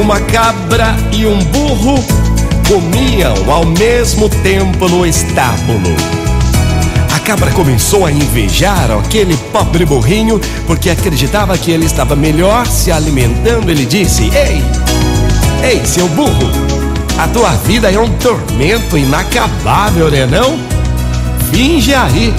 Uma cabra e um burro comiam ao mesmo tempo no estábulo. A cabra começou a invejar aquele pobre burrinho porque acreditava que ele estava melhor se alimentando. Ele disse: Ei, ei, seu burro, a tua vida é um tormento inacabável, né não? Finge aí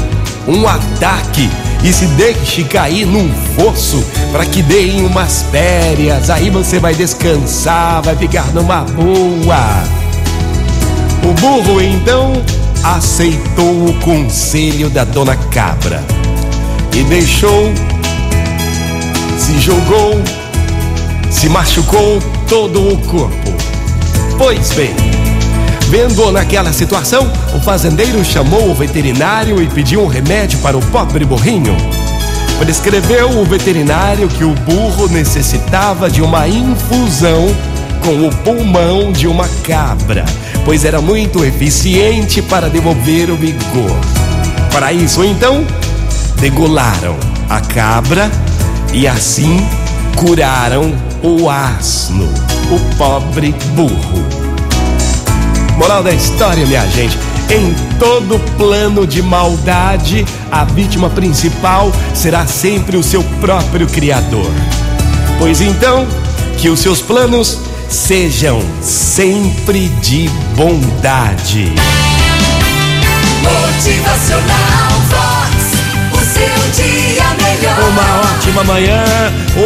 um ataque e se deixe cair num fosso para que deem umas férias. Aí você vai descansar, vai ficar numa boa. O burro então aceitou o conselho da dona cabra e deixou, se jogou, se machucou todo o corpo. Pois bem, Vendo naquela situação, o fazendeiro chamou o veterinário e pediu um remédio para o pobre burrinho. Prescreveu o veterinário que o burro necessitava de uma infusão com o pulmão de uma cabra, pois era muito eficiente para devolver o vigor. Para isso, então, degolaram a cabra e assim curaram o asno, o pobre burro. Moral da história, minha gente: em todo plano de maldade, a vítima principal será sempre o seu próprio Criador. Pois então, que os seus planos sejam sempre de bondade. Motivacional Vox, o seu dia melhor. Uma ótima manhã,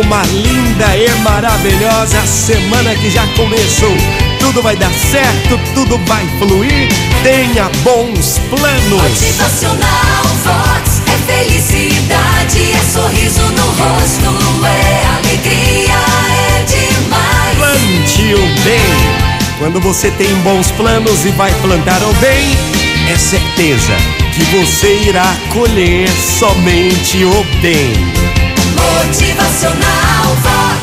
uma linda e maravilhosa semana que já começou tudo vai dar certo, tudo vai fluir. Tenha bons planos. Motivacional Vox é felicidade, é sorriso no rosto, é alegria, é demais. Plante o bem. Quando você tem bons planos e vai plantar o bem, é certeza que você irá colher somente o bem. Motivacional Vox.